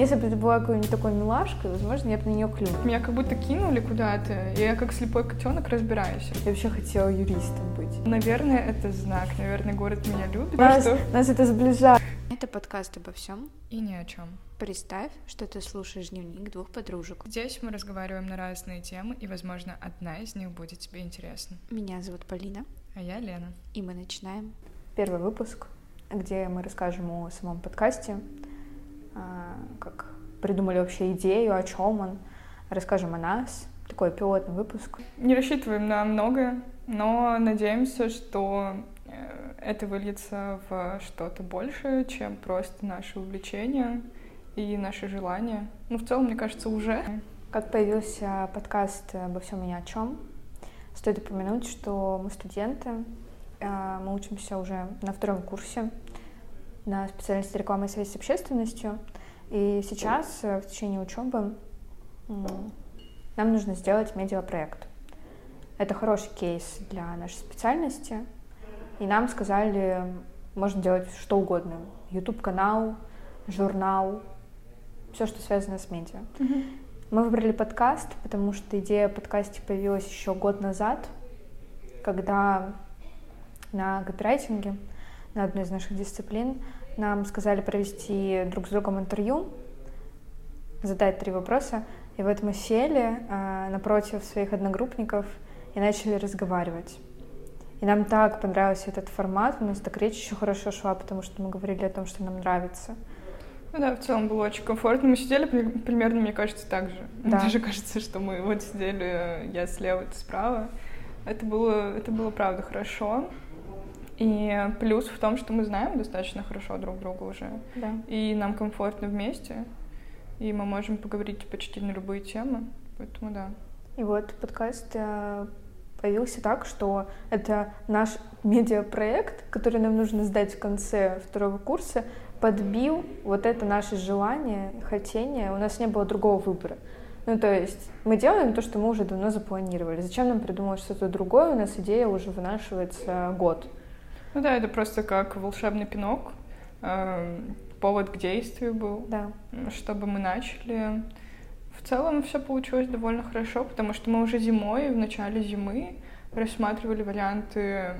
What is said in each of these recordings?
Если бы ты была какой-нибудь такой милашкой, возможно, я бы на нее клюнула. Меня как будто кинули куда-то, и я как слепой котенок разбираюсь. Я вообще хотела юристом быть. Наверное, это знак. Наверное, город меня любит. Нас, что... нас это сближает. Это подкаст обо всем. И ни о чем. Представь, что ты слушаешь дневник двух подружек. Здесь мы разговариваем на разные темы, и, возможно, одна из них будет тебе интересна. Меня зовут Полина. А я Лена. И мы начинаем. Первый выпуск, где мы расскажем о самом подкасте, как придумали вообще идею, о чем он, расскажем о нас. Такой пилотный выпуск. Не рассчитываем на многое, но надеемся, что э, это выльется в что-то большее, чем просто наше увлечение и наши желания. Ну, в целом, мне кажется, уже. Как появился подкаст «Обо всем и ни о чем», стоит упомянуть, что мы студенты, а, мы учимся уже на втором курсе на специальности рекламы и связи с общественностью. И сейчас, э, в течение учебы, нам нужно сделать медиапроект. Это хороший кейс для нашей специальности. И нам сказали, можно делать что угодно. YouTube-канал, журнал, все, что связано с медиа. Mm-hmm. Мы выбрали подкаст, потому что идея подкаста появилась еще год назад, когда на копирайтинге, на одной из наших дисциплин, нам сказали провести друг с другом интервью, задать три вопроса, и вот мы сели э, напротив своих одногруппников и начали разговаривать. И нам так понравился этот формат, у нас так речь еще хорошо шла, потому что мы говорили о том, что нам нравится. Ну да, в целом было очень комфортно. Мы сидели примерно, мне кажется, так же. Да. Мне даже кажется, что мы вот сидели, я слева, ты справа. Это было, это было правда хорошо. И плюс в том, что мы знаем достаточно хорошо друг друга уже. Да. И нам комфортно вместе. И мы можем поговорить почти на любые темы. Поэтому да. И вот подкаст э, появился так, что это наш медиапроект, который нам нужно сдать в конце второго курса, подбил вот это наше желание, хотение. У нас не было другого выбора. Ну, то есть мы делаем то, что мы уже давно запланировали. Зачем нам придумать что-то другое? У нас идея уже вынашивается год. Ну да, это просто как волшебный пинок. Эм, повод к действию был, да. чтобы мы начали. В целом все получилось довольно хорошо, потому что мы уже зимой, в начале зимы, рассматривали варианты,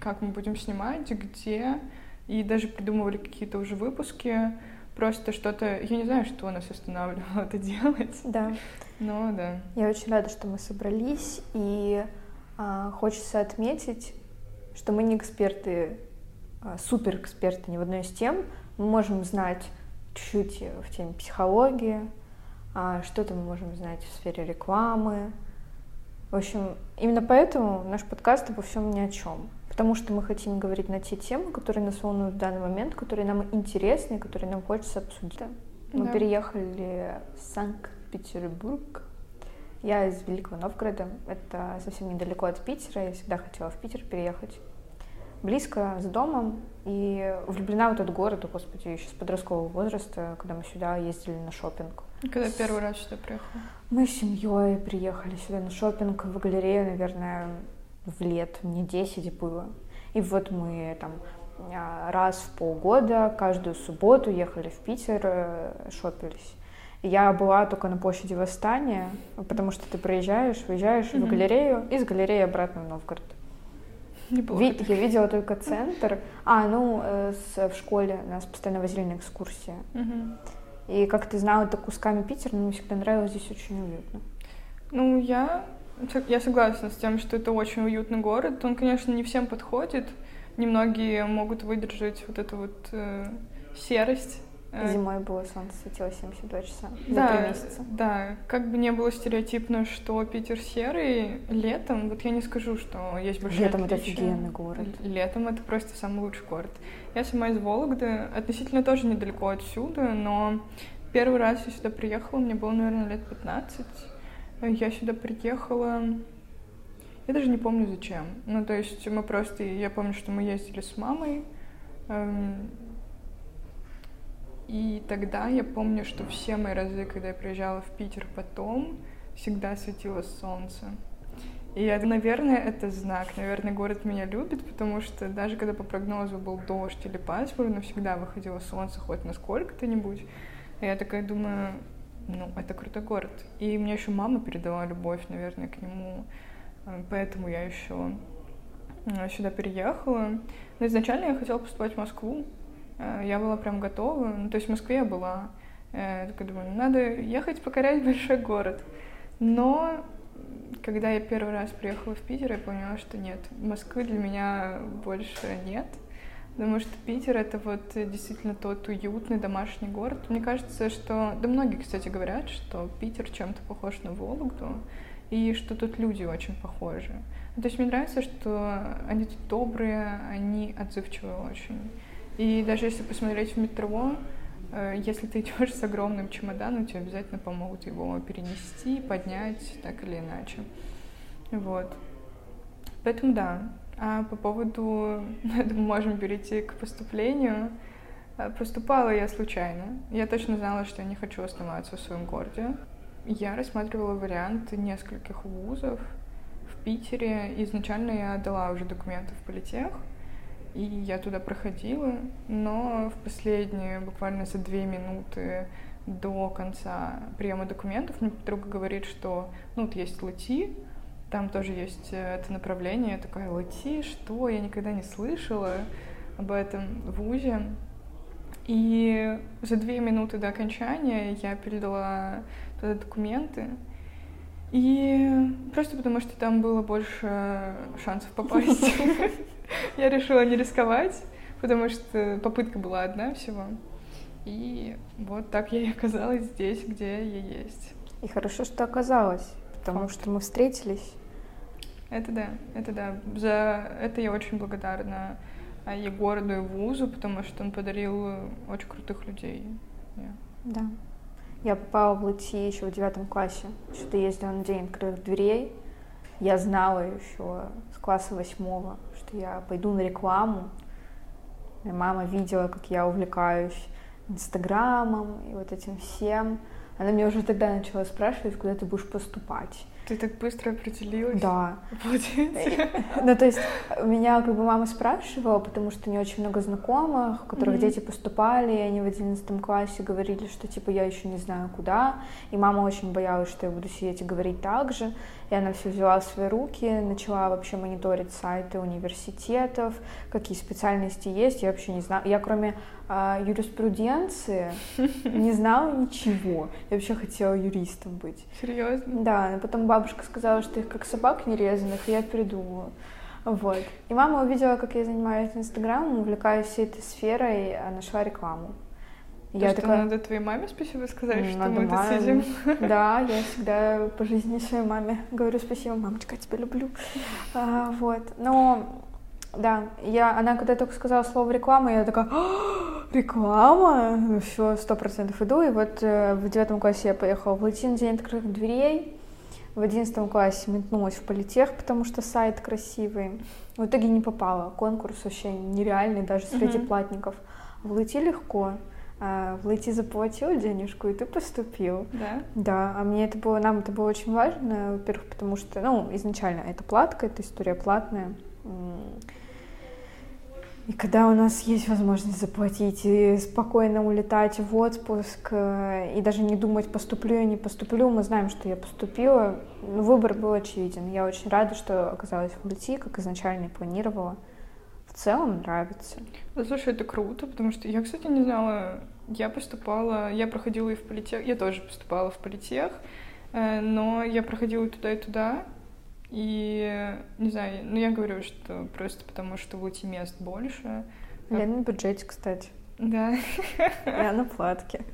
как мы будем снимать, где, и даже придумывали какие-то уже выпуски. Просто что-то, я не знаю, что нас останавливало это делать. Да. Но да. Я очень рада, что мы собрались, и а, хочется отметить, что мы не эксперты, а, супер эксперты ни в одной из тем. Мы можем знать чуть-чуть в теме психологии, а, что-то мы можем знать в сфере рекламы. В общем, именно поэтому наш подкаст обо всем ни о чем. Потому что мы хотим говорить на те темы, которые нас волнуют в данный момент, которые нам интересны, которые нам хочется обсудить. Мы да. переехали в Санкт-Петербург я из Великого Новгорода, это совсем недалеко от Питера, я всегда хотела в Питер переехать. Близко с домом и влюблена в этот город, господи, еще с подросткового возраста, когда мы сюда ездили на шопинг. Когда первый раз сюда приехала? Мы с семьей приехали сюда на шопинг в галерею, наверное, в лет, мне 10 было. И вот мы там а, раз в полгода, каждую субботу ехали в Питер, э, шопились. Я была только на площади Восстания, потому что ты проезжаешь, выезжаешь mm-hmm. в галерею, и с галереи обратно в Новгород. Ви- я видела только центр. А, ну, э, с, в школе нас постоянно возили на экскурсии. Mm-hmm. И как ты знала, это кусками Питера, но мне всегда нравилось здесь очень уютно. Ну, я, я согласна с тем, что это очень уютный город. Он, конечно, не всем подходит. Немногие могут выдержать вот эту вот э, серость Зимой было солнце светило 72 часа да, за три месяца. Да, как бы не было стереотипно, что Питер серый, летом, вот я не скажу, что есть большое Летом отличие. это офигенный город. Летом это просто самый лучший город. Я сама из Вологды, относительно тоже недалеко отсюда, но первый раз я сюда приехала, мне было, наверное, лет 15. Я сюда приехала, я даже не помню зачем. Ну, то есть мы просто, я помню, что мы ездили с мамой, эм, и тогда я помню, что все мои разы, когда я приезжала в Питер потом, всегда светило солнце. И, это, наверное, это знак. Наверное, город меня любит, потому что даже когда по прогнозу был дождь или пасмурно, всегда выходило солнце хоть на сколько-то-нибудь. Я такая думаю, ну, это крутой город. И мне еще мама передала любовь, наверное, к нему. Поэтому я еще э, сюда переехала. Но изначально я хотела поступать в Москву. Э, я была прям готова. Ну, то есть в Москве я была. Я такая думаю, «Ну, надо ехать покорять большой город. Но когда я первый раз приехала в Питер, я поняла, что нет, Москвы для меня больше нет. Потому что Питер — это вот действительно тот уютный домашний город. Мне кажется, что... Да многие, кстати, говорят, что Питер чем-то похож на Вологду, и что тут люди очень похожи. Ну, то есть мне нравится, что они тут добрые, они отзывчивые очень. И даже если посмотреть в метро, э, если ты идешь с огромным чемоданом, тебе обязательно помогут его перенести, поднять, так или иначе. Вот. Поэтому да, а по поводу, я можем перейти к поступлению. Э, поступала я случайно. Я точно знала, что я не хочу оставаться в своем городе. Я рассматривала варианты нескольких вузов в Питере. Изначально я отдала уже документы в политех, и я туда проходила, но в последние, буквально за две минуты до конца приема документов мне подруга говорит, что ну вот есть ЛТИ, там тоже есть э, это направление. Я такая, ЛТ, что? Я никогда не слышала об этом вузе. И за две минуты до окончания я передала туда документы. И просто потому, что там было больше шансов попасть, я решила не рисковать, потому что попытка была одна всего. И вот так я и оказалась здесь, где я есть. И хорошо, что оказалась, потому что мы встретились это да, это да. За это я очень благодарна а, Егороду и Вузу, потому что он подарил очень крутых людей. Yeah. Да. Я попала в ЛТИ еще в девятом классе. Что-то ездила на день открытых дверей. Я знала еще с класса восьмого, я пойду на рекламу. Моя мама видела, как я увлекаюсь Инстаграмом и вот этим всем. Она меня уже тогда начала спрашивать, куда ты будешь поступать. Ты так быстро определилась? Да. Ну, то есть меня как бы мама спрашивала, потому что у нее очень много знакомых, у которых mm-hmm. дети поступали, и они в одиннадцатом классе говорили, что типа я еще не знаю куда, и мама очень боялась, что я буду сидеть и говорить так же, и она все взяла в свои руки, начала вообще мониторить сайты университетов, какие специальности есть, я вообще не знаю, я кроме э, юриспруденции не знала ничего, я вообще хотела юристом быть. Серьезно? Да, но потом бабушка сказала, что их как собак нерезанных, и я придумала. Вот. И мама увидела, как я занимаюсь Инстаграмом, увлекаюсь всей этой сферой, а нашла рекламу. То, я что такая... надо твоей маме спасибо сказать, что надо мы маме... тут сидим. Да, я всегда по жизни своей маме говорю спасибо, мамочка, я тебя люблю. А, вот. Но да, я, она когда только сказала слово реклама, я такая, «А, реклама, ну все, сто процентов иду. И вот э, в девятом классе я поехала в Латин день открытых дверей. В одиннадцатом классе метнулась в политех, потому что сайт красивый. В итоге не попала. Конкурс вообще нереальный, даже среди mm-hmm. платников. В Лати легко. А в Лати заплатил денежку, и ты поступил. Да? Да, а мне это было, нам это было очень важно, во-первых, потому что, ну, изначально это платка, это история платная. И когда у нас есть возможность заплатить и спокойно улетать в отпуск, э, и даже не думать, поступлю я, не поступлю, мы знаем, что я поступила, ну, выбор был очевиден. Я очень рада, что оказалась в ЛТИ, как изначально и планировала. В целом нравится. Да, слушай, это круто, потому что я, кстати, не знала, я поступала, я проходила и в политех, я тоже поступала в политех, э, но я проходила и туда, и туда, и, не знаю, ну я говорю, что просто потому, что в УТИ мест больше. Я на бюджете, кстати. Да. Я на платке.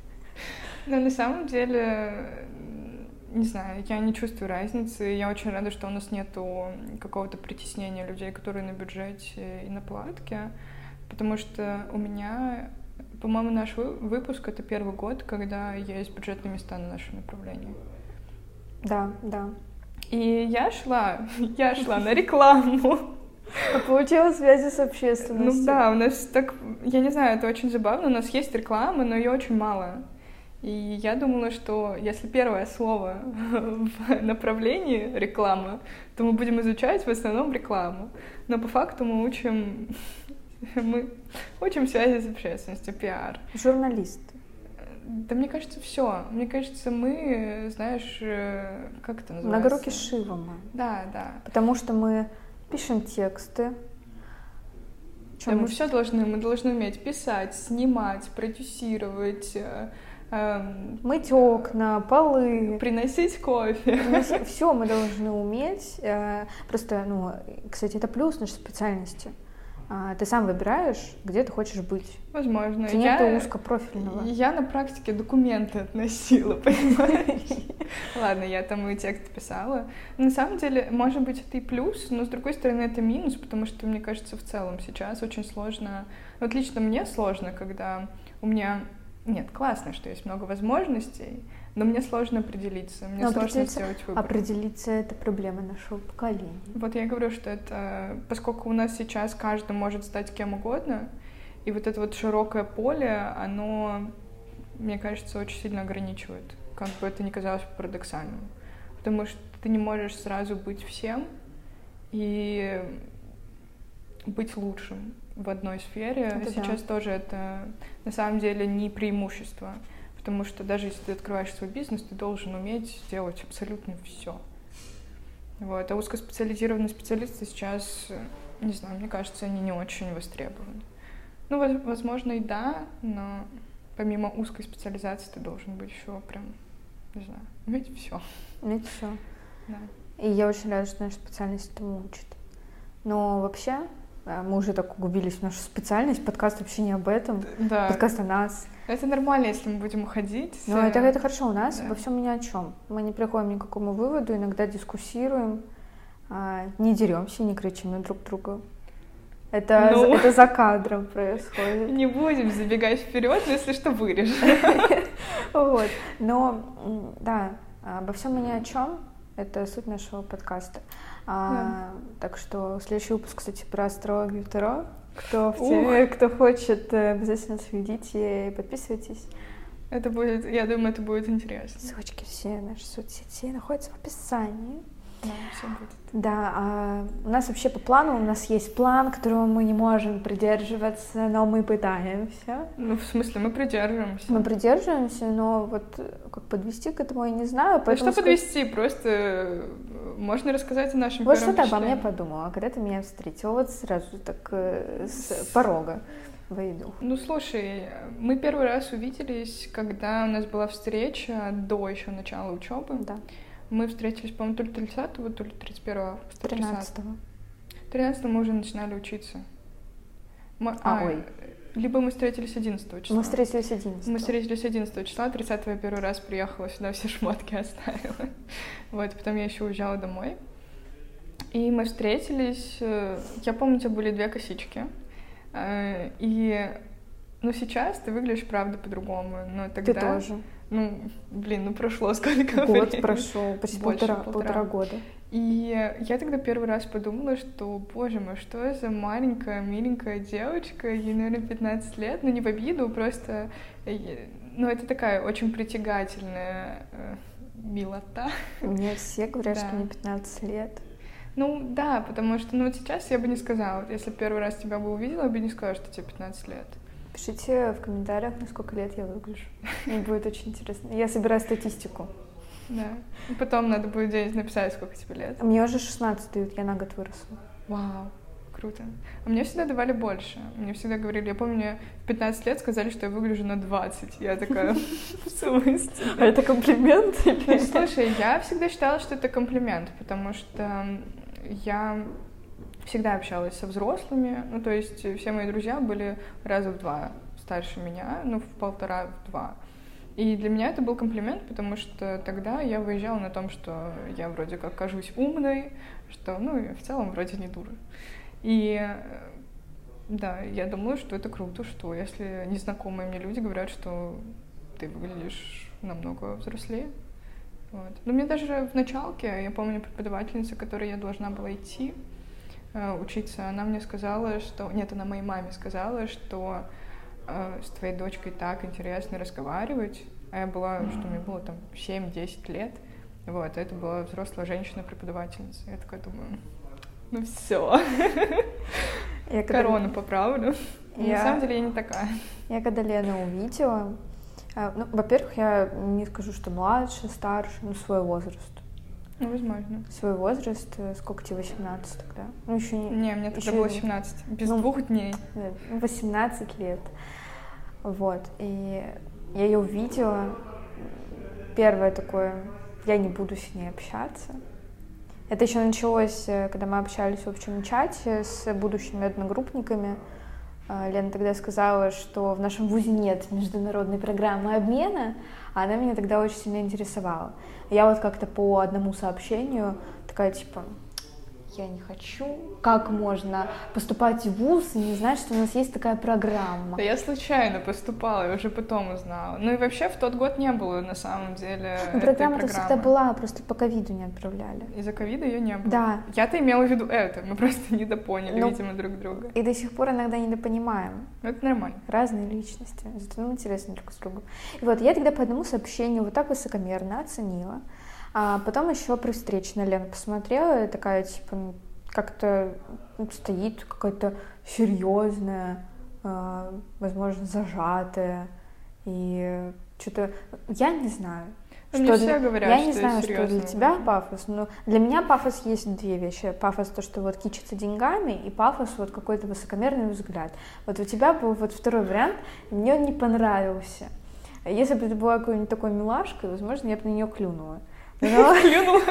Но на самом деле, не знаю, я не чувствую разницы. Я очень рада, что у нас нету какого-то притеснения людей, которые на бюджете и на платке. Потому что у меня, по-моему, наш выпуск — это первый год, когда есть бюджетные места на нашем направлении. Да, да. И я шла, я шла на рекламу. А получила связи с общественностью. Ну да, у нас так, я не знаю, это очень забавно, у нас есть реклама, но ее очень мало. И я думала, что если первое слово в направлении реклама, то мы будем изучать в основном рекламу. Но по факту мы учим, мы учим связи с общественностью, пиар. Журналист. Да мне кажется, все. Мне кажется, мы, знаешь, э, как это называется? Многорукий Шива мы. Да, да. Потому что мы пишем тексты. Да, мы все должны, мы должны уметь писать, снимать, продюсировать, э, эм, Мыть окна, полы. приносить кофе. Все мы должны уметь. э, Просто, ну, кстати, это плюс нашей специальности. А, Ты сам выбираешь, где ты хочешь быть. Возможно. Это Я- нет узкопрофильного. Я на практике документы относила, понимаешь? Ладно, я там и текст писала. На самом деле, может быть, это и плюс, но с другой стороны, это минус, потому что, мне кажется, в целом сейчас очень сложно... Вот лично мне сложно, когда у меня... Нет, классно, что есть много возможностей, но мне сложно определиться, мне Но сложно определиться- сделать выбор. Определиться — это проблема нашего поколения. Вот я говорю, что это, поскольку у нас сейчас каждый может стать кем угодно, и вот это вот широкое поле, оно, мне кажется, очень сильно ограничивает, как бы это ни казалось парадоксальным. Потому что ты не можешь сразу быть всем и быть лучшим в одной сфере. Это да. сейчас тоже это на самом деле не преимущество. Потому что даже если ты открываешь свой бизнес, ты должен уметь делать абсолютно все. Вот. А узкоспециализированные специалисты сейчас, не знаю, мне кажется, они не очень востребованы. Ну, воз- возможно, и да, но помимо узкой специализации ты должен быть еще прям, не знаю, уметь все. Это все. Да. И я очень рада, что наша специальность этому учит. Но вообще, мы уже так углубились в нашу специальность, подкаст вообще не об этом, Да. подкаст о нас. Это нормально, если мы будем уходить. Э, это, это хорошо у нас, да. во всем ни о чем. Мы не приходим ни к какому выводу, иногда дискуссируем, а, не деремся, не кричим на друг друга. Это, Ну. это за кадром происходит. Не будем забегать вперед, если что, вырежем. Вот. Но да, обо всем и ни о чем. Это суть нашего подкаста. А, Так что следующий выпуск, кстати, про астрологию Таро. Кто, в Ух. теме, кто хочет, э, обязательно следите и подписывайтесь. Это будет, я думаю, это будет интересно. Ссылочки все наши соцсети находятся в описании. Да, все будет. Да, а у нас вообще по плану, у нас есть план, которого мы не можем придерживаться, но мы пытаемся. Ну, в смысле, мы придерживаемся. Мы придерживаемся, но вот э, как подвести к этому я не знаю. Ну, что подвести? Просто э, можно рассказать о нашем Вот что ты обо мне подумала, когда ты меня встретила, вот сразу так э, с порога войду. Ну, слушай, мы первый раз увиделись, когда у нас была встреча до еще начала учебы. Да, Мы встретились, по-моему, то ли 30 то ли 31 августа. 13-го. 13 мы уже начинали учиться. Мо- А, ой. Либо мы встретились 11 числа. Мы встретились 11 Мы встретились 11 числа, 30 я первый раз приехала сюда, все шмотки оставила. Вот, потом я еще уезжала домой. И мы встретились, э, я помню, у тебя были две косички. Э, И, ну, сейчас ты выглядишь, правда, по-другому. Но Ты тогда... тоже. Ну, блин, ну прошло сколько Год времени. прошел, почти Больше полтора, полтора. полтора года. И я тогда первый раз подумала, что, боже мой, что за маленькая, миленькая девочка, ей, наверное, 15 лет, ну не в обиду, просто, э, ну это такая очень притягательная э, милота. Мне все говорят, Да. что мне 15 лет. Ну да, потому что, ну вот сейчас я бы не сказала, если первый раз тебя бы увидела, я бы не сказала, что тебе 15 лет. Пишите в комментариях, на сколько лет я выгляжу. Мне будет очень интересно. Я собираю статистику. Да. И потом надо будет где-нибудь написать, сколько тебе лет. Мне уже 16 дают, я на год выросла. Вау, круто. А мне всегда давали больше. Мне всегда говорили, я помню, мне в 15 лет сказали, что я выгляжу на 20. Я такая, в смысле? А это комплимент? Ну, слушай, я всегда считала, что это комплимент, потому что я всегда общалась со взрослыми, ну, то есть все мои друзья были раза в два старше меня, ну, в полтора, в два. И для меня это был комплимент, потому что тогда я выезжала на том, что я вроде как кажусь умной, что, ну, в целом вроде не дура. И э, да, я думала, что это круто, что если незнакомые мне люди говорят, что ты выглядишь намного взрослее. Вот. Но мне даже в началке, я помню, преподавательница, которой я должна была идти э, учиться, она мне сказала, что... Нет, она моей маме сказала, что э, с твоей дочкой так интересно разговаривать. А я была, что мне было там 7-10 лет. Вот, это была взрослая женщина-преподавательница. Я такая думаю, ну все, Я когда- корону поправлю. Я- На самом деле я не такая. Я когда Лену увидела, А, Ну, во-первых, я не скажу, что младше, старше, ну, свой возраст. Ну, возможно. Свой возраст, э, сколько тебе, 18 тогда? Ну, еще не... Не, мне тогда Ещё было и- 17. Без Ну, двух дней. э, 18 лет. Вот, и я ее увидела. Первое такое, я не буду с ней общаться. Это еще началось, э, когда мы общались в общем чате с будущими одногруппниками. А, Лена тогда сказала, что в нашем вузе нет международной программы обмена, а она меня тогда очень сильно интересовала. Я вот как-то по одному сообщению такая, типа, я не хочу. Как можно поступать в вуз и не знать, что у нас есть такая программа? Да я случайно поступала, я уже потом узнала. Ну и вообще в тот год не было на самом деле Ну, этой программа-то всегда была, просто по ковиду не отправляли. Из-за ковида ее не было. Да. Я-то имела в виду это, мы просто недопоняли, Ну, видимо, друг друга. И до сих пор иногда недопонимаем. Но это нормально. Разные личности, зато нам интересно друг с другом. И вот я тогда по одному сообщению вот так высокомерно оценила. А потом еще при встрече на Лену посмотрела, и такая, типа, как-то ну, стоит какая-то серьезная, а, возможно, зажатая. И что-то, я не знаю. Ну, мне что все для- говорят, я что не знаю, что для тебя пафос, но для меня пафос есть две вещи. Пафос то, что вот кичится деньгами, и пафос вот какой-то высокомерный взгляд. Вот у тебя был вот второй вариант, и мне он не понравился. Если бы ты была какой-нибудь такой милашкой, возможно, я бы на нее клюнула. Но Клюнула.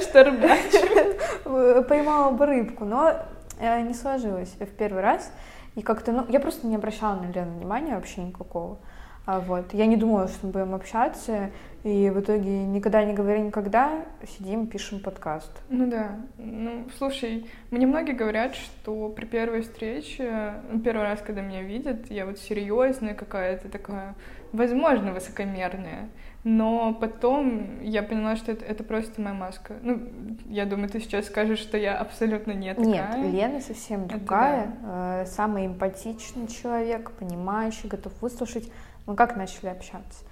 Что рыбачу. поймала бы рыбку, но э, не сложилось в первый раз. И как-то, ну, я просто не обращала на Лену внимания вообще никакого. А вот. Я не думала, что мы будем общаться, и в итоге никогда не говоря никогда, сидим, пишем подкаст. Ну да. Ну, слушай, мне многие говорят, что при первой встрече, ну, первый раз, когда меня видят, я вот серьезная какая-то такая, возможно, высокомерная. Но потом я поняла, что это, это просто моя маска. Ну, я думаю, ты сейчас скажешь, что я абсолютно не такая. Нет, Лена совсем Это другая, э, самый эмпатичный человек, понимающий, готов выслушать. Мы как начали общаться?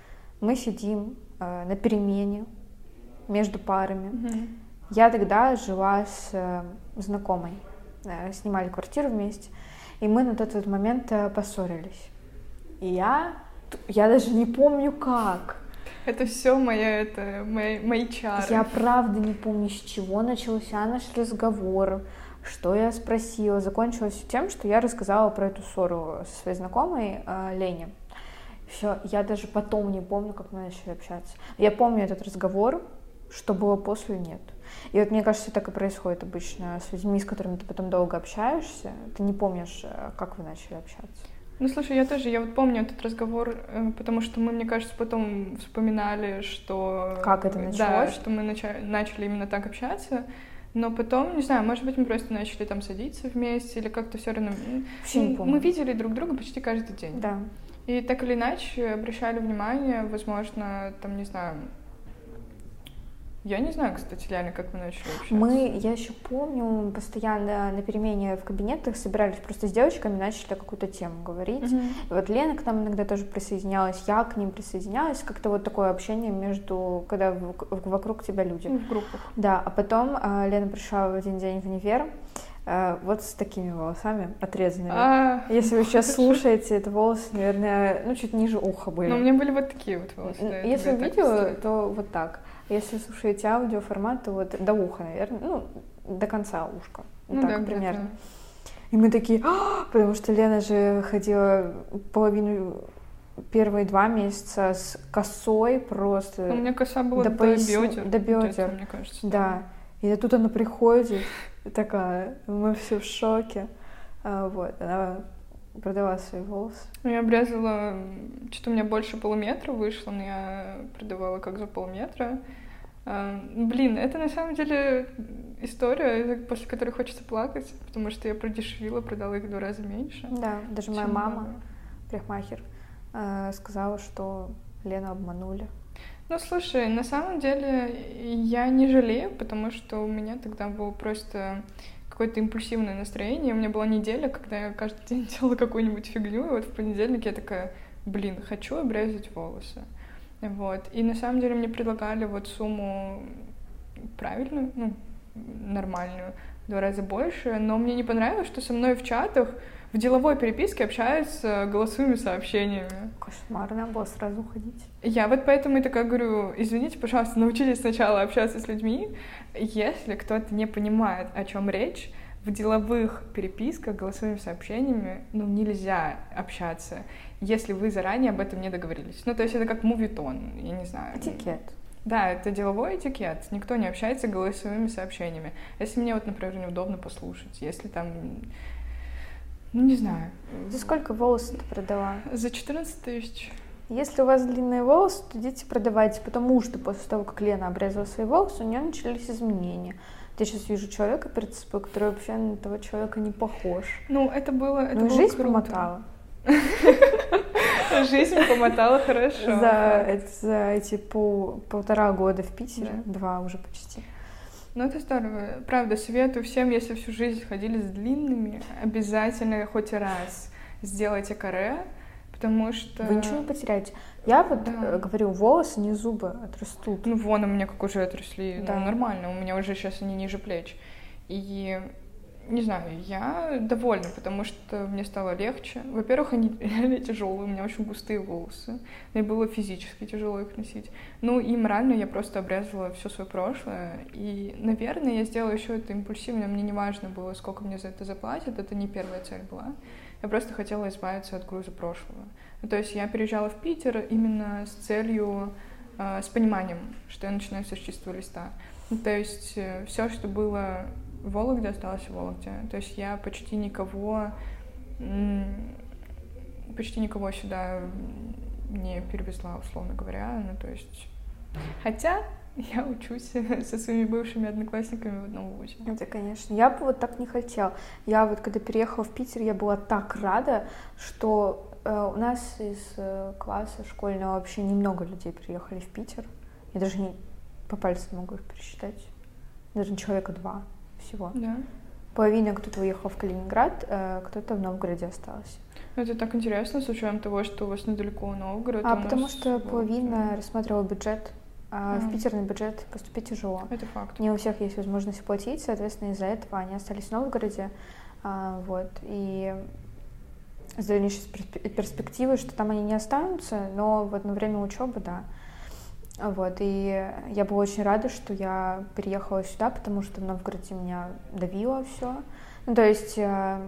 Мы сидим э, на перемене между парами. Мгм. Я тогда жила с э, знакомой, э, снимали квартиру вместе, и мы на тот вот момент э, поссорились. И я, я даже не помню как. Это все моя, это, мои, мои чары. Я правда не помню, с чего начался наш разговор, что я спросила. Закончилось тем, что я рассказала про эту ссору со своей знакомой э, Лене. Все, я даже потом не помню, как мы начали общаться. Я помню этот разговор, что было после, нет. И вот мне кажется, так и происходит обычно с людьми, с которыми ты потом долго общаешься. Ты не помнишь, э, как вы начали общаться. Ну, слушай, я тоже, я вот помню этот разговор, э, потому что мы, мне кажется, потом вспоминали, что... Как это Да, началось? что мы нача- начали именно так общаться, но потом, не знаю, может быть, мы просто начали там садиться вместе или как-то все равно... Вообще не помню. Мы видели друг друга почти каждый день. Да. И так или иначе обращали внимание, возможно, там, не знаю... Я не знаю, кстати, реально, как мы начали общаться. Мы, я еще помню, постоянно на перемене в кабинетах собирались просто с девочками, начали какую-то тему говорить. Мгм. И вот Лена к нам иногда тоже присоединялась, я к ним присоединялась, как-то вот такое общение между, когда в- в- вокруг тебя люди. В группах. Да, а потом а, Лена пришла в один день в универ, а, вот с такими волосами отрезанными. А, Если вы сейчас слушаете, это волосы, наверное, ну чуть ниже уха были. ну, у меня были вот такие вот волосы. да, Если представляю. то вот так. Если слушаете аудиоформат, то вот до уха, наверное, ну, до конца ушка. Ну так да, примерно. И мы такие, «А!» потому что Лена же ходила половину первые два месяца с косой просто. У меня коса была до до, поясни- бедер. до бедер. мне кажется. Да. И тут она приходит, такая, мы все в шоке. А, вот, она продала свои волосы. Ну, я обрезала, что-то у меня больше полуметра вышло, но я продавала как за полметра. А, Блин, это на самом деле история, после которой хочется плакать, потому что я продешевила, продала их в два раза меньше. Да, даже моя мама, надо. парикмахер, э, сказала, что Лену обманули. Ну, слушай, на самом деле я не жалею, потому что у меня тогда было просто какое-то импульсивное настроение. У меня была неделя, когда я каждый день делала какую-нибудь фигню, и вот в понедельник я такая, блин, хочу обрезать волосы. Вот. И на самом деле мне предлагали вот сумму правильную, ну, нормальную, в два раза больше, но мне не понравилось, что со мной в чатах в деловой переписке общаются голосовыми сообщениями. Кошмар, надо было сразу уходить. Я вот поэтому и такая говорю, извините, пожалуйста, научитесь сначала общаться с людьми. Если кто-то не понимает, о чем речь, в деловых переписках голосовыми сообщениями ну, нельзя общаться, если вы заранее об этом не договорились. Ну, то есть это как мувитон, я не знаю. Этикет. Да, это деловой этикет. Никто не общается голосовыми сообщениями. Если мне вот, например, неудобно послушать, если там ну, не знаю. За сколько волосы ты продала? За 14 тысяч. Если у вас длинные волосы, то идите продавайте, потому что после того, как Лена обрезала свои волосы, у нее начались изменения. Я сейчас вижу человека перед собой, который вообще на этого человека не похож. Ну, это было... Это ну, было жизнь круто. помотала. Жизнь помотала хорошо. За, за эти пол, полтора года в Питере, два уже почти. Ну, это здорово. Правда, советую всем, если всю жизнь ходили с длинными, обязательно хоть раз сделайте каре, потому что... Вы ничего не потеряете. Я вот Да. э, говорю, волосы, не зубы отрастут. Ну, вон у меня как уже отросли. Да. Ну, нормально, у меня уже сейчас они ниже плеч. И не знаю, я довольна, потому что мне стало легче. Во-первых, они реально тяжелые, у меня очень густые волосы. Мне было физически тяжело их носить. Ну и морально я просто обрезала все свое прошлое. И, наверное, я сделала еще это импульсивно. Мне не важно было, сколько мне за это заплатят. Это не первая цель была. Я просто хотела избавиться от груза прошлого. Ну, то есть я переезжала в Питер именно с целью, э, с пониманием, что я начинаю все с чистого листа. Ну, то есть все, что было в Вологде, осталось в Вологде. То есть я почти никого, почти никого сюда не перевезла, условно говоря. Ну, то есть... Хотя я учусь со своими бывшими одноклассниками в одном вузе. Это, конечно. Я бы вот так не хотела. Я вот, когда переехала в Питер, я была так рада, что э, у нас из э, класса школьного вообще немного людей приехали в Питер. Я даже не по пальцам могу их пересчитать. Даже человека два всего. Да. Половина кто-то уехал в Калининград, э, кто-то в Новгороде остался. Ну, Это так интересно, с учетом того, что у вас недалеко Новгород. А потому нас что вот, половина рассматривала бюджет, а в Мгм. Питер на бюджет поступить тяжело. Это факт. Не у всех есть возможность платить, соответственно, из-за этого они остались в Новгороде. а, вот, и с дальнейшей перспе- перспективой, что там они не останутся, но вот на время учебы, да. Вот, и я была очень рада, что я переехала сюда, потому что в Новгороде меня давило все. Ну, то есть э,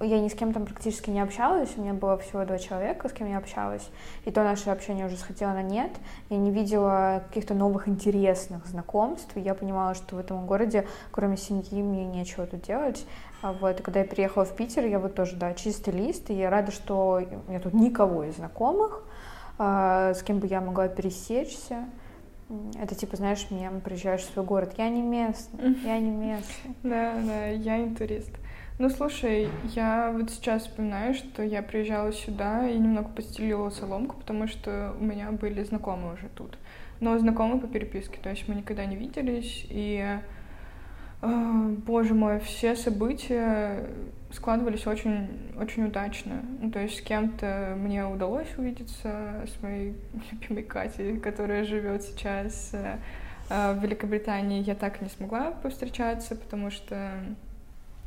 я ни с кем там практически не общалась, у меня было всего два человека, с кем я общалась, и то наше общение уже сходило на нет. Я не видела каких-то новых интересных знакомств, и я понимала, что в этом городе, кроме семьи, мне нечего тут делать. А Вот, и когда я переехала в Питер, я вот тоже, да, чистый лист, и я рада, что у меня тут никого из знакомых, а, с кем бы я могла пересечься. Это типа, знаешь, мем, приезжаешь в свой город, я не местный, я не местный. Да, да, я интурист. Ну, слушай, я вот сейчас вспоминаю, что я приезжала сюда и немного подстелила соломку, потому что у меня были знакомые уже тут. Но знакомые по переписке, то есть мы никогда не виделись, и, э, боже мой, все события складывались очень, очень удачно. Ну, то есть с кем-то мне удалось увидеться, с моей любимой Катей, которая живет сейчас э, э, в Великобритании. Я так и не смогла повстречаться, потому что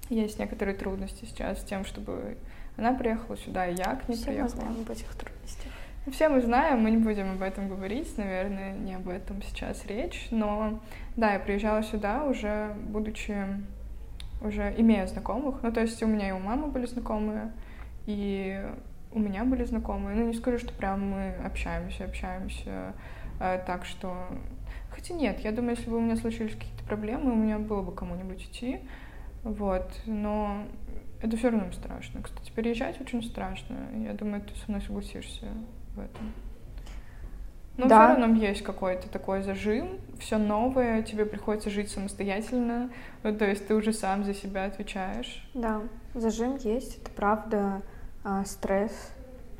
есть некоторые трудности сейчас с тем, чтобы она приехала сюда, и я к ней Все мы приехала. знаем об этих трудностях. Все мы знаем, мы не будем об этом говорить, наверное, не об этом сейчас речь, но да, я приезжала сюда уже, будучи, уже имея знакомых, ну то есть у меня и у мамы были знакомые, и у меня были знакомые, ну не скажу, что прям мы общаемся, общаемся э, так, что... Хотя нет, я думаю, если бы у меня случились какие-то проблемы, у меня было бы кому-нибудь идти, вот, но это все равно страшно. Кстати, переезжать очень страшно. Я думаю, ты со мной согласишься в этом. Но Да. все равно есть какой-то такой зажим, все новое, тебе приходится жить самостоятельно, ну, то есть ты уже сам за себя отвечаешь. Да, зажим есть, это правда, а, стресс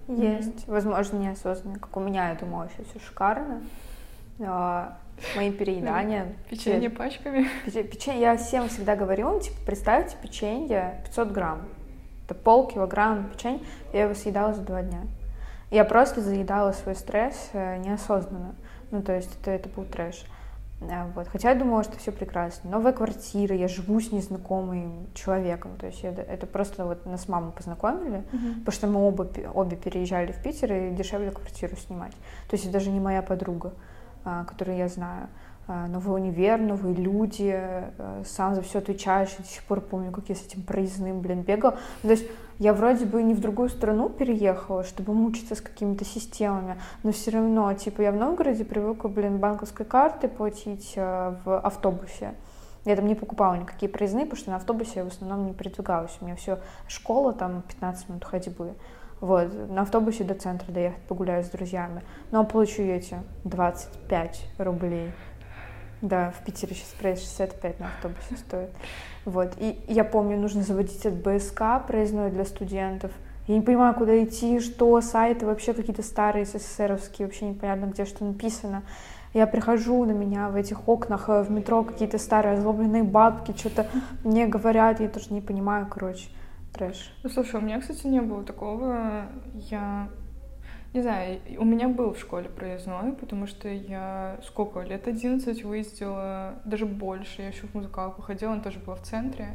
Мгм. есть, возможно, неосознанно, как у меня, я думала, все все шикарно. А, Мои переедания. Печенье пачками. пече- печенье, я всем всегда говорю, ну, типа, представьте печенье 500 грамм. Это полкилограмма печенья, я его съедала за два дня. Я просто заедала свой стресс э, неосознанно. Ну, то есть это, это был трэш. А, вот. Хотя я думала, что все прекрасно. Новая квартира, я живу с незнакомым человеком. То есть это, это просто вот нас с мамой познакомили, Мгм. потому что мы оба, обе переезжали в Питер и дешевле квартиру снимать. То есть это даже не моя подруга, а, которую я знаю. А, Новый универ, новые люди, э, сам за все отвечаешь. Я до сих пор помню, как я с этим проездным, блин, бегал. Ну, То есть я вроде бы не в другую страну переехала, чтобы мучиться с какими-то системами, но все равно, типа, я в Новгороде привыкла, блин, банковской картой платить э, в автобусе. Я там не покупала никакие проездные, потому что на автобусе я в основном не передвигалась. У меня все школа, там 15 минут ходьбы. Вот, на автобусе до центра доехать, погуляю с друзьями. Но получу эти 25 рублей. Да, в Питере сейчас проезд 65 на автобусе стоит. Вот, и я помню, нужно заводить от БСК проездной для студентов. Я не понимаю, куда идти, что, сайты вообще какие-то старые, СССРовские, вообще непонятно, где что написано. Я прихожу, на меня в этих окнах э, в метро какие-то старые озлобленные бабки, что-то мне говорят, я тоже не понимаю, короче, трэш. Ну, слушай, у меня, кстати, не было такого. Я не знаю, у меня был в школе проездной, потому что я сколько, лет 11 выездила, даже больше, я еще в музыкалку ходила, она тоже была в центре.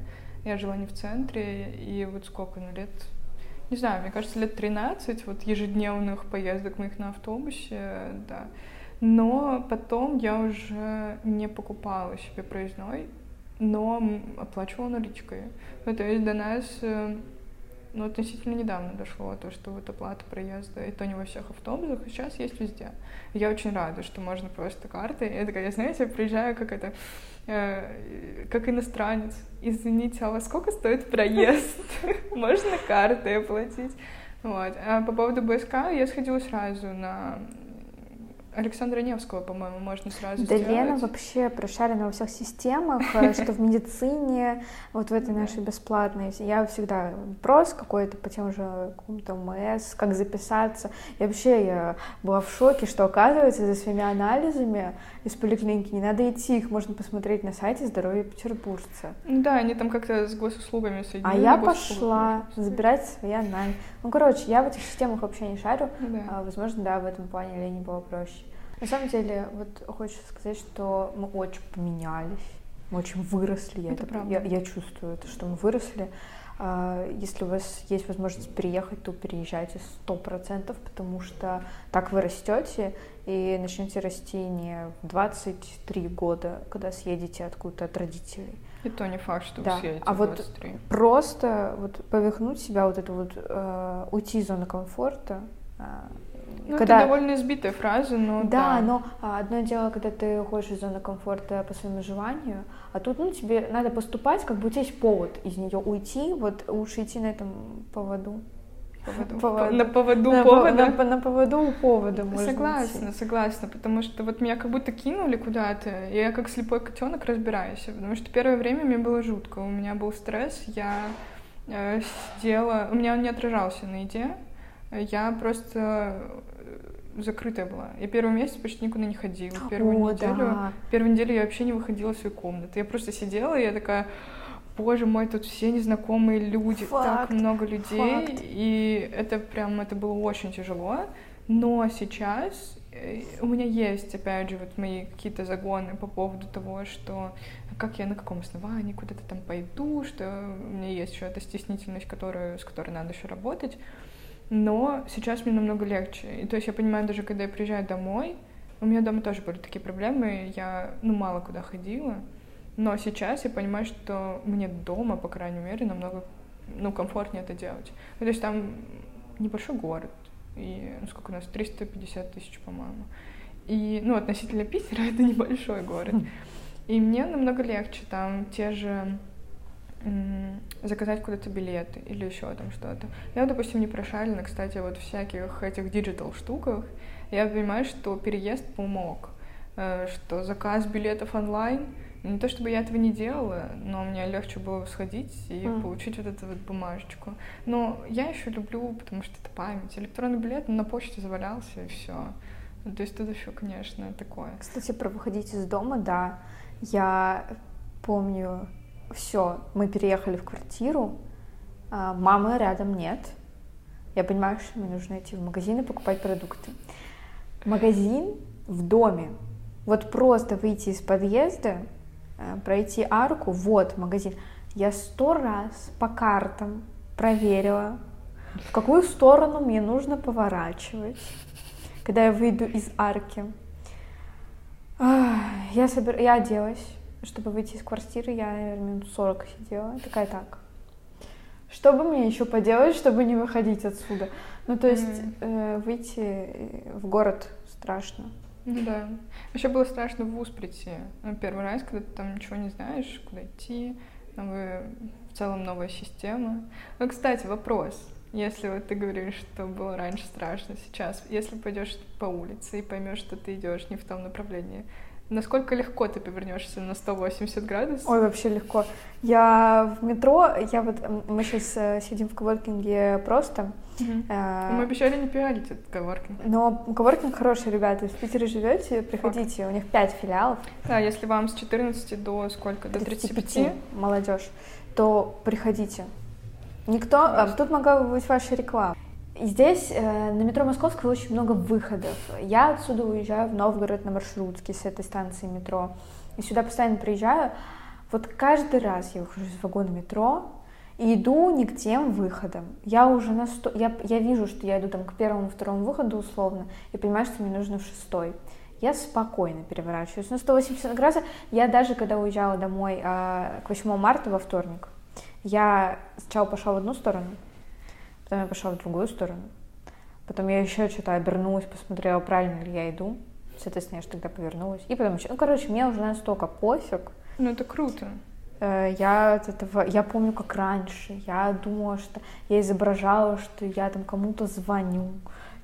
Я жила не в центре, и вот сколько, ну, лет, не знаю, мне кажется, лет 13 вот ежедневных поездок моих на автобусе, да. Но потом я уже не покупала себе проездной, но оплачивала наличкой. Ну, то есть до нас э, ну, относительно недавно дошло то, что вот оплата проезда, и то не во всех автобусах, и сейчас есть везде. Я очень рада, что можно просто картой. Я такая, знаете, я приезжаю как это, э, как иностранец. Извините, а вас сколько стоит проезд? Можно картой оплатить? Вот. А по поводу БСК я сходила сразу на Александра Невского, по-моему, можно сразу Да сделать. Лена вообще прошарена во всех системах, э, что в медицине, вот в этой нашей бесплатной. Я всегда вопрос какой-то по тем же какому-то МС, как записаться. И вообще я была в шоке, что оказывается за своими анализами из поликлиники не надо идти, их можно посмотреть на сайте здоровья петербуржца. Ну Да, они там как-то с госуслугами соединены. А я пошла забирать свои анализы. Ну, короче, я в этих системах вообще не шарю. Да. А, Возможно, да, в этом плане Лене было проще. На самом деле, вот хочется сказать, что мы очень поменялись, мы очень выросли. Я, Это правда. я, я чувствую это, что мы выросли. А, Если у вас есть возможность переехать, то переезжайте сто процентов, потому что так вы растете и начнете расти не в 23 года, когда съедете откуда-то от родителей. И то не факт, что Да, вы съедете а в вот 23. Просто вот повихнуть себя, вот это вот э, уйти из зоны комфорта. э, Ну, когда- это довольно избитая фраза, но да, но а, одно дело, когда ты уходишь из зоны комфорта по своему желанию, а тут, ну, тебе надо поступать, как бы у тебя есть повод из нее уйти, вот лучше идти на этом поводу. Поводу. Поводу. На поводу на, повода. На, на- на поводу у повода можно Согласна, идти. согласна, потому что вот меня как будто кинули куда-то, и я как слепой котенок разбираюсь, потому что первое время мне было жутко, у меня был стресс, я э, сидела, у меня он не отражался на еде, я просто закрытая была. Я первый месяц почти никуда не ходила, первую О, неделю, да. первую неделю я вообще не выходила из своей комнаты, я просто сидела, и я такая, боже мой, тут все незнакомые люди, так Факт, много людей, факт. и это прям, это было очень тяжело, но сейчас э, у меня есть, опять же, вот мои какие-то загоны по поводу того, что как я на каком основании куда-то там пойду, что у меня есть еще эта стеснительность, которую, с которой надо еще работать. Но сейчас мне намного легче. И то есть я понимаю, даже когда я приезжаю домой, у меня дома тоже были такие проблемы, я, ну, мало куда ходила. Но сейчас я понимаю, что мне дома, по крайней мере, намного, ну, комфортнее это делать. Ну, то есть там небольшой город, и ну, сколько у нас, 350 тысяч, по-моему. И, ну, относительно Питера это небольшой город. И мне намного легче там те же заказать куда-то билеты или еще там что-то. Я, допустим, не прошарена, кстати, вот всяких этих digital штуках. Я понимаю, что переезд помог, э, что заказ билетов онлайн, не то чтобы я этого не делала, но мне легче было сходить и Мгм. получить вот эту вот бумажечку. Но я еще люблю, потому что это память. Электронный билет на почте завалялся и все. То есть тут еще, конечно, такое. Кстати, про выходить из дома, да. Я помню, все, мы переехали в квартиру, а, мамы рядом нет. Я понимаю, что мне нужно идти в магазин и покупать продукты. Магазин в доме. Вот просто выйти из подъезда, э, пройти арку, вот магазин. Я сто раз по картам проверила, в какую сторону мне нужно поворачивать, когда я выйду из арки. Я, собер... я оделась, чтобы выйти из квартиры, я, минут 40 сидела, такая так. Что бы мне еще поделать, чтобы не выходить отсюда? Ну, то есть mm-hmm. э, выйти в город страшно. Ну да. Еще было страшно в ВУЗ прийти. Ну, первый раз, когда ты там ничего не знаешь, куда идти, новые, в целом новая система. Ну, кстати, вопрос. Если вот ты говоришь, что было раньше страшно, сейчас, если пойдешь по улице и поймешь, что ты идешь не в том направлении, Насколько легко ты повернешься на 180 градусов? Ой, вообще легко. Я в метро, я вот, мы сейчас э, сидим в коворкинге просто. Угу. А, мы обещали не пиарить этот коворкинг. Но коворкинг хороший, ребята. В Питере живете, приходите, Факт. у них 5 филиалов. Да, если вам с 14 до сколько? До 35? 35 молодежь, то приходите. Никто, а, тут могла бы быть ваша реклама. Здесь э, на метро Московского очень много выходов. Я отсюда уезжаю в Новгород на маршрутке с этой станции метро. И сюда постоянно приезжаю. Вот каждый раз я выхожу из вагона метро и иду не к тем выходам. Я уже на сто... я, я вижу, что я иду там к первому, второму выходу условно, и понимаю, что мне нужно в шестой. Я спокойно переворачиваюсь на 180 градусов. Я даже, когда уезжала домой э, к 8 марта во вторник, я сначала пошла в одну сторону, Потом я пошла в другую сторону. Потом я еще что-то обернулась, посмотрела, правильно ли я иду. Соответственно, я же тогда повернулась. И потом еще... Ну, короче, мне уже настолько пофиг. Ну, это круто. Э, я от этого, я помню, как раньше, я думала, что я изображала, что я там кому-то звоню,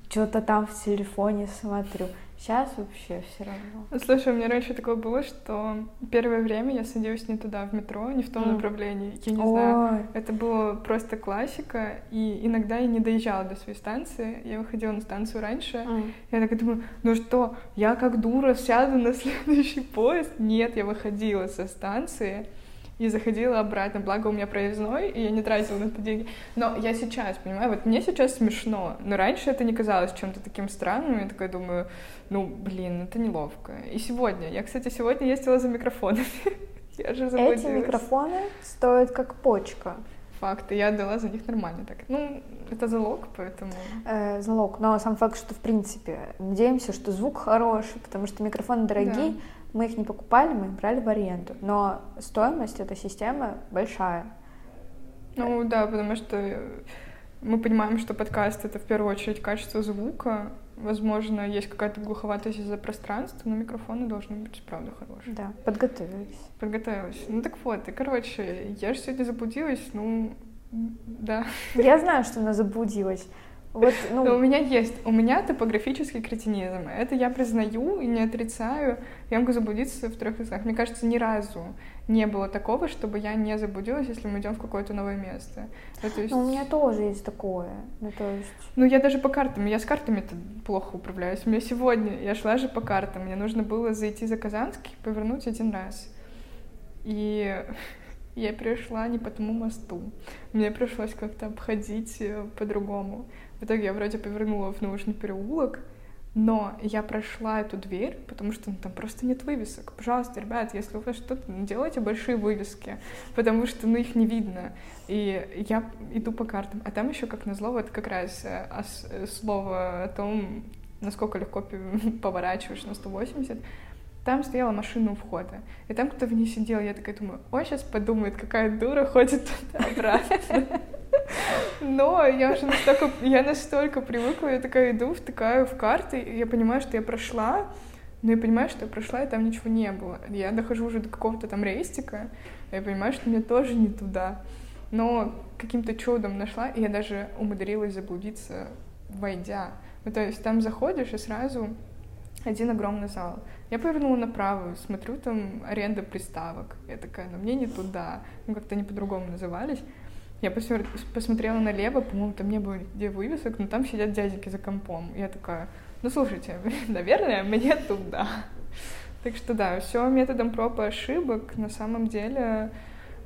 что-то там в телефоне смотрю. Сейчас вообще все равно. Слушай, у меня раньше такое было, что первое время я садилась не туда, в метро, не в том mm. направлении. Я не Ой. знаю, это было просто классика, и иногда я не доезжала до своей станции, я выходила на станцию раньше, mm. я так думаю, ну что, я как дура сяду на следующий поезд? Нет, я выходила со станции, и заходила обратно. Благо у меня проездной, и я не тратила на это деньги. Но я сейчас, понимаю, вот мне сейчас смешно, но раньше это не казалось чем-то таким странным. Я такая думаю, ну, блин, это неловко. И сегодня, я, кстати, сегодня ездила за микрофонами. я же Эти микрофоны стоят как почка. Факт, и я отдала за них нормально так. Ну, это залог, поэтому... Э, залог, но сам факт, что, в принципе, надеемся, что звук хороший, потому что микрофоны дорогие, да мы их не покупали, мы их брали в аренду, но стоимость этой системы большая. Ну да, потому что мы понимаем, что подкаст — это в первую очередь качество звука. Возможно, есть какая-то глуховатость из-за пространства, но микрофоны должны быть, правда, хорошие. Да, подготовились. Подготовилась. Ну так вот, и, короче, я же сегодня заблудилась, ну, да. Я знаю, что она заблудилась. Вот, ну... Но у меня есть, у меня топографический кретинизм. Это я признаю и не отрицаю. Я могу заблудиться в трех языках. Мне кажется, ни разу не было такого, чтобы я не заблудилась, если мы идем в какое-то новое место. Ну, то есть... Ну, у меня тоже есть такое. Ну, то есть... ну, я даже по картам, я с картами-то плохо управляюсь. У меня сегодня, я шла же по картам, мне нужно было зайти за Казанский, повернуть один раз. И я пришла не по тому мосту. Мне пришлось как-то обходить э, по-другому. В итоге я вроде повернула в нужный переулок, но я прошла эту дверь, потому что ну, там просто нет вывесок. Пожалуйста, ребят, если у вас что-то, ну, делайте большие вывески, потому что ну, их не видно. И я иду по картам. А там еще, как назло, вот как раз э, э, слово о том, насколько легко поворачиваешь на 180, там стояла машина у входа. И там кто в ней сидел, я такая думаю, ой, сейчас подумает, какая дура ходит туда-обратно. Но я уже настолько, я настолько привыкла, я такая иду, втыкаю в карты, и я понимаю, что я прошла, но я понимаю, что я прошла, и там ничего не было. Я дохожу уже до какого-то там рейстика, и я понимаю, что мне тоже не туда. Но каким-то чудом нашла, и я даже умудрилась заблудиться, войдя. Ну, то есть там заходишь, и сразу один огромный зал. Я повернула направо, смотрю, там аренда приставок. Я такая, ну мне не туда. Ну, как-то они по-другому назывались. Я посмотрела налево, по-моему, там не было где вывесок, но там сидят дяденьки за компом. Я такая, ну слушайте, наверное, мне туда. Так что да, все методом проб и ошибок. На самом деле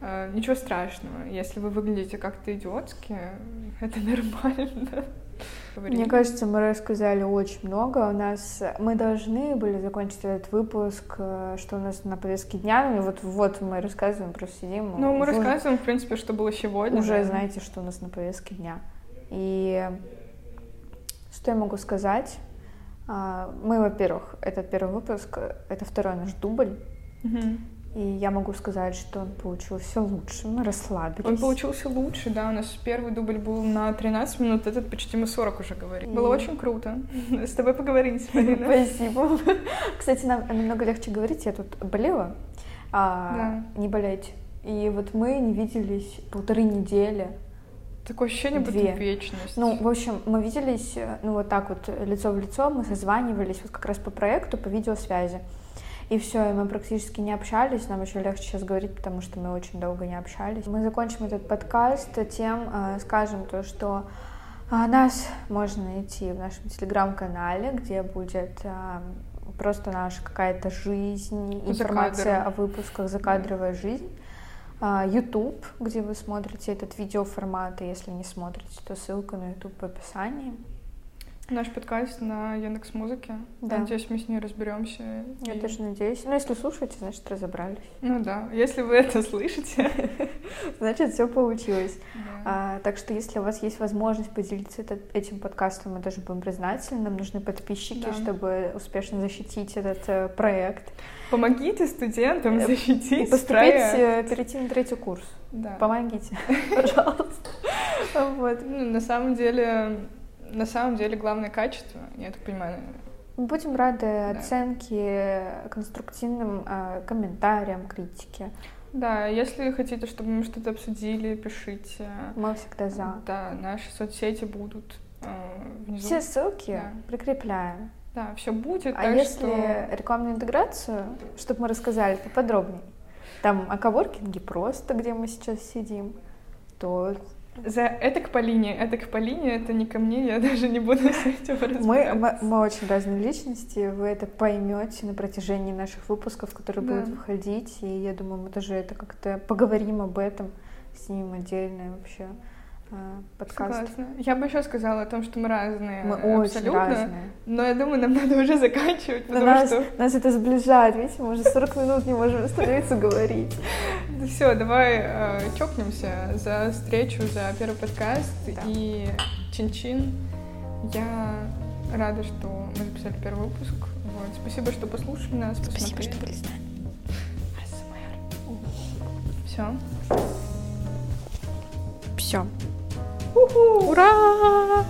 э, ничего страшного. Если вы выглядите как-то идиотски, это нормально. Мне кажется, мы рассказали очень много. У нас мы должны были закончить этот выпуск, э, что у нас на повестке дня. Ну, вот, вот мы рассказываем, просто сидим. Ну, мы вы рассказываем, в принципе, что было сегодня. Уже да. знаете, что у нас на повестке дня. И что я могу сказать? А, Мы, во-первых, этот первый выпуск, это второй наш дубль. Мгм. И я могу сказать, что он получился лучше, мы расслабились. Он получился лучше, да. У нас первый дубль был на 13 минут, этот почти мы 40 уже говорили. И- Было очень круто. С тобой поговорить, Марина. Спасибо. Кстати, нам намного легче говорить. Я тут болела. А, Не болеть. И вот мы не виделись полторы недели. Такое ощущение, будто Две. вечность. Ну, в общем, мы виделись, э, ну, вот так вот, лицо в лицо, мы созванивались вот как раз по проекту, по видеосвязи. И все, и мы практически не общались, нам еще легче сейчас говорить, потому что мы очень долго не общались. Мы закончим этот подкаст тем, э, скажем то, что а, нас можно найти в нашем телеграм-канале, где будет а, просто наша какая-то жизнь, информация о выпусках, закадровая жизнь. YouTube, где вы смотрите этот видеоформат, и если не смотрите, то ссылка на YouTube в описании. Наш подкаст на Яндекс Музыке. Да. Надеюсь, мы с ней разберемся. Я И- тоже надеюсь. Ну, если слушаете, значит, разобрались. Ну да, если вы это слышите. Значит, все получилось. да. А, так что, если у вас есть возможность поделиться этот- этим подкастом, мы тоже будем признательны. Нам нужны подписчики, Да. чтобы успешно защитить этот э, проект. Помогите студентам Э, И защитить поступить, проект. э, перейти на третий курс. Да. Помогите, пожалуйста. Вот. Ну, на самом деле, на самом деле главное качество, я так понимаю, будем рады оценке, конструктивным э, комментариям, критике. Да, если хотите, чтобы мы что-то обсудили, пишите. Мы всегда за. Да, наши соцсети будут э, внизу. Все ссылки Да. прикрепляем. Да, все будет. А если что... рекламную интеграцию, чтобы мы рассказали поподробнее, там о коворкинге просто, где мы сейчас сидим, то За это к Полине, это к Полине, это не ко мне, я даже не буду с этим мы, мы, мы очень разные личности, вы это поймете на протяжении наших выпусков, которые Да. будут выходить, и я думаю, мы тоже это как-то поговорим об этом, снимем отдельный вообще э, подкаст. Согласна. Я бы еще сказала о том, что мы разные. Мы э, очень абсолютно. разные. Но я думаю, нам надо уже заканчивать, Но потому нас, что... нас это сближает, видите, мы уже 40 минут не можем остановиться говорить. все, давай э, чокнемся за встречу, за первый подкаст. Да. И чин-чин. Я рада, что мы записали первый выпуск. Вот. Спасибо, что послушали нас, Спасибо, посмотрели. что были с нами. Все. Все. 우후, 우라!